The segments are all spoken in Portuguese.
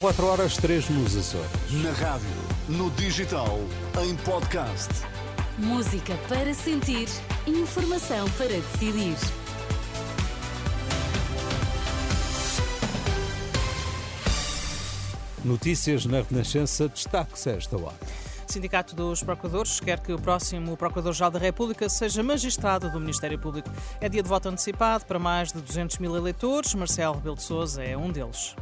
4 horas 3 nos Açores. Na rádio, no digital, em podcast. Música para sentir, informação para decidir. Notícias na Renascença, destaque-se esta hora. Sindicato dos Procuradores quer que o próximo Procurador-Geral da República seja magistrado do Ministério Público. É dia de voto antecipado para mais de 200 mil eleitores. Marcelo Rebelo de Sousa é um deles.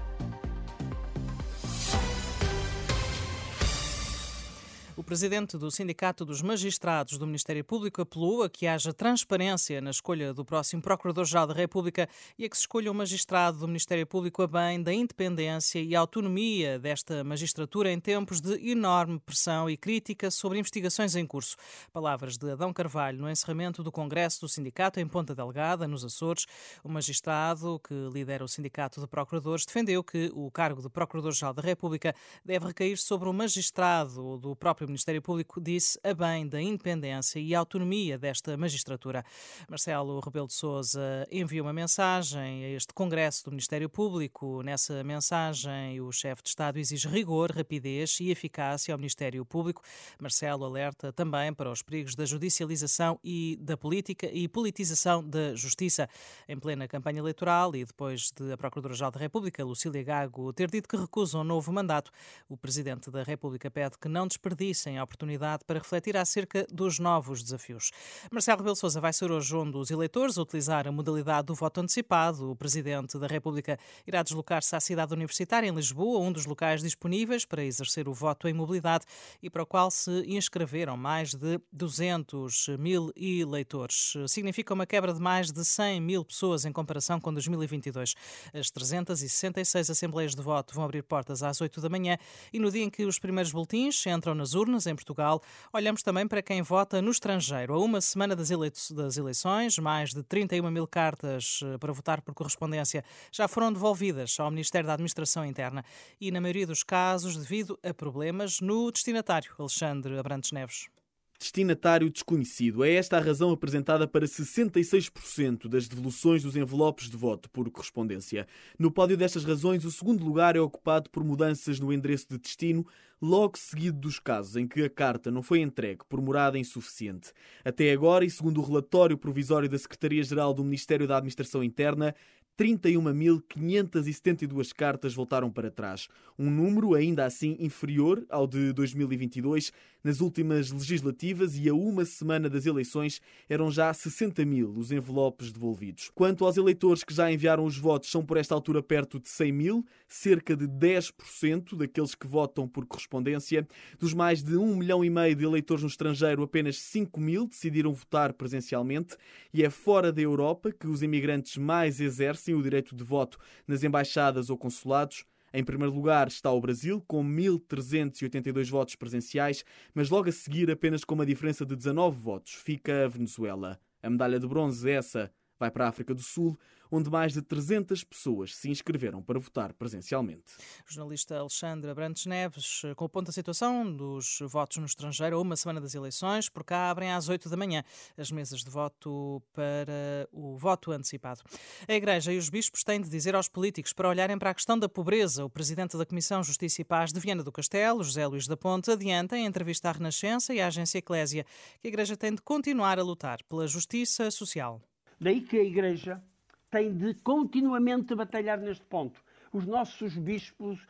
Presidente do Sindicato dos Magistrados do Ministério Público apelou a que haja transparência na escolha do próximo Procurador-Geral da República e a que se escolha um magistrado do Ministério Público a bem da independência e autonomia desta magistratura em tempos de enorme pressão e crítica sobre investigações em curso. Palavras de Adão Carvalho no encerramento do Congresso do Sindicato em Ponta Delgada, nos Açores. O magistrado que lidera o Sindicato de Procuradores defendeu que o cargo de Procurador-Geral da República deve recair sobre o magistrado do próprio próprio Ministério Público disse a bem da independência e autonomia desta magistratura. Marcelo Rebelo de Sousa enviou uma mensagem a este Congresso do Ministério Público. Nessa mensagem, o chefe de Estado exige rigor, rapidez e eficácia ao Ministério Público. Marcelo alerta também para os perigos da judicialização e da política e politização da justiça. Em plena campanha eleitoral e depois de a Procuradora-Geral da República, Lucília Gago, ter dito que recusa um novo mandato, o Presidente da República pede que não desperdice a oportunidade para refletir acerca dos novos desafios. Marcelo Rebelo Sousa vai ser hoje um dos eleitores a utilizar a modalidade do voto antecipado. O Presidente da República irá deslocar-se à cidade universitária, em Lisboa, um dos locais disponíveis para exercer o voto em mobilidade e para o qual se inscreveram mais de 200 mil eleitores. Significa uma quebra de mais de 100 mil pessoas em comparação com 2022. As 366 assembleias de voto vão abrir portas às 8 da manhã e no dia em que os primeiros boletins entram nas urnas, urnas em Portugal, olhamos também para quem vota no estrangeiro. A uma semana das, das eleições, mais de 31 mil cartas eh, para votar por correspondência já foram devolvidas ao Ministério da Administração Interna e, na maioria dos casos, devido a problemas no destinatário. Alexandre Abrantes Neves. Destinatário desconhecido. É esta a razão apresentada para 66% das devoluções dos envelopes de voto por correspondência. No pódio destas razões, o segundo lugar é ocupado por mudanças no endereço de destino, logo seguido dos casos em que a carta não foi entregue por morada insuficiente. Até agora, e segundo o relatório provisório da Secretaria-Geral do Ministério da Administração Interna, 31.572 cartas voltaram para trás, um número ainda assim inferior ao de 2022. Nas últimas legislativas e a uma semana das eleições eram já 60 mil os envelopes devolvidos. Quanto aos eleitores que já enviaram os votos, são por esta altura perto de 100 mil, cerca de 10% daqueles que votam por correspondência. Dos mais de 1 milhão e meio de eleitores no estrangeiro, apenas 5 mil decidiram votar presencialmente e é fora da Europa que os imigrantes mais exercem exercem o direito de voto nas embaixadas ou consulados. Em primeiro lugar está o Brasil, com 1.382 votos presenciais, mas logo a seguir, apenas com uma diferença de 19 votos, fica a Venezuela. A medalha de bronze, essa, vai para a África do Sul, onde mais de 300 pessoas se inscreveram para votar presencialmente. O jornalista Alexandre Abrantes Neves, com o ponto da situação dos votos no estrangeiro uma semana das eleições, por cá abrem às 8 da manhã as mesas de voto para o voto antecipado. A Igreja e os bispos têm de dizer aos políticos para olharem para a questão da pobreza. O presidente da Comissão Justiça e Paz de Viana do Castelo, José Luís da Ponte, adianta em entrevista à Renascença e à agência Eclésia que a Igreja tem de continuar a lutar pela justiça social. Daí que a Igreja tem de continuamente batalhar neste ponto. Os nossos bispos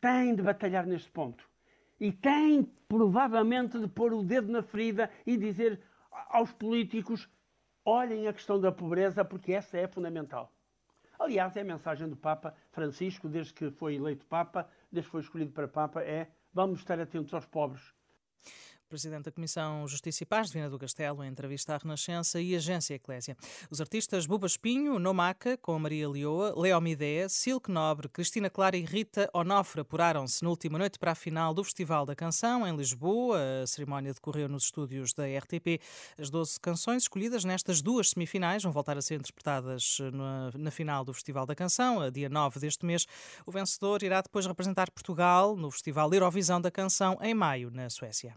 têm de batalhar neste ponto. E têm, provavelmente, de pôr o dedo na ferida e dizer aos políticos: olhem a questão da pobreza, porque essa é fundamental. Aliás, é a mensagem do Papa Francisco, desde que foi eleito Papa, desde que foi escolhido para Papa, é vamos estar atentos aos pobres. Presidente da Comissão Justiça e Paz de Viana do Castelo, em entrevista à Renascença e Agência Eclésia. Os artistas Buba Espinho, Nomaca, com Maria Leoa, Leo Midea, Silke Nobre, Cristina Clara e Rita Onofre apuraram-se na última noite para a final do Festival da Canção, em Lisboa. A cerimónia decorreu nos estúdios da RTP. As 12 canções escolhidas nestas duas semifinais vão voltar a ser interpretadas na, na final do Festival da Canção, a dia 9 deste mês. O vencedor irá depois representar Portugal no Festival Eurovisão da Canção, em maio, na Suécia.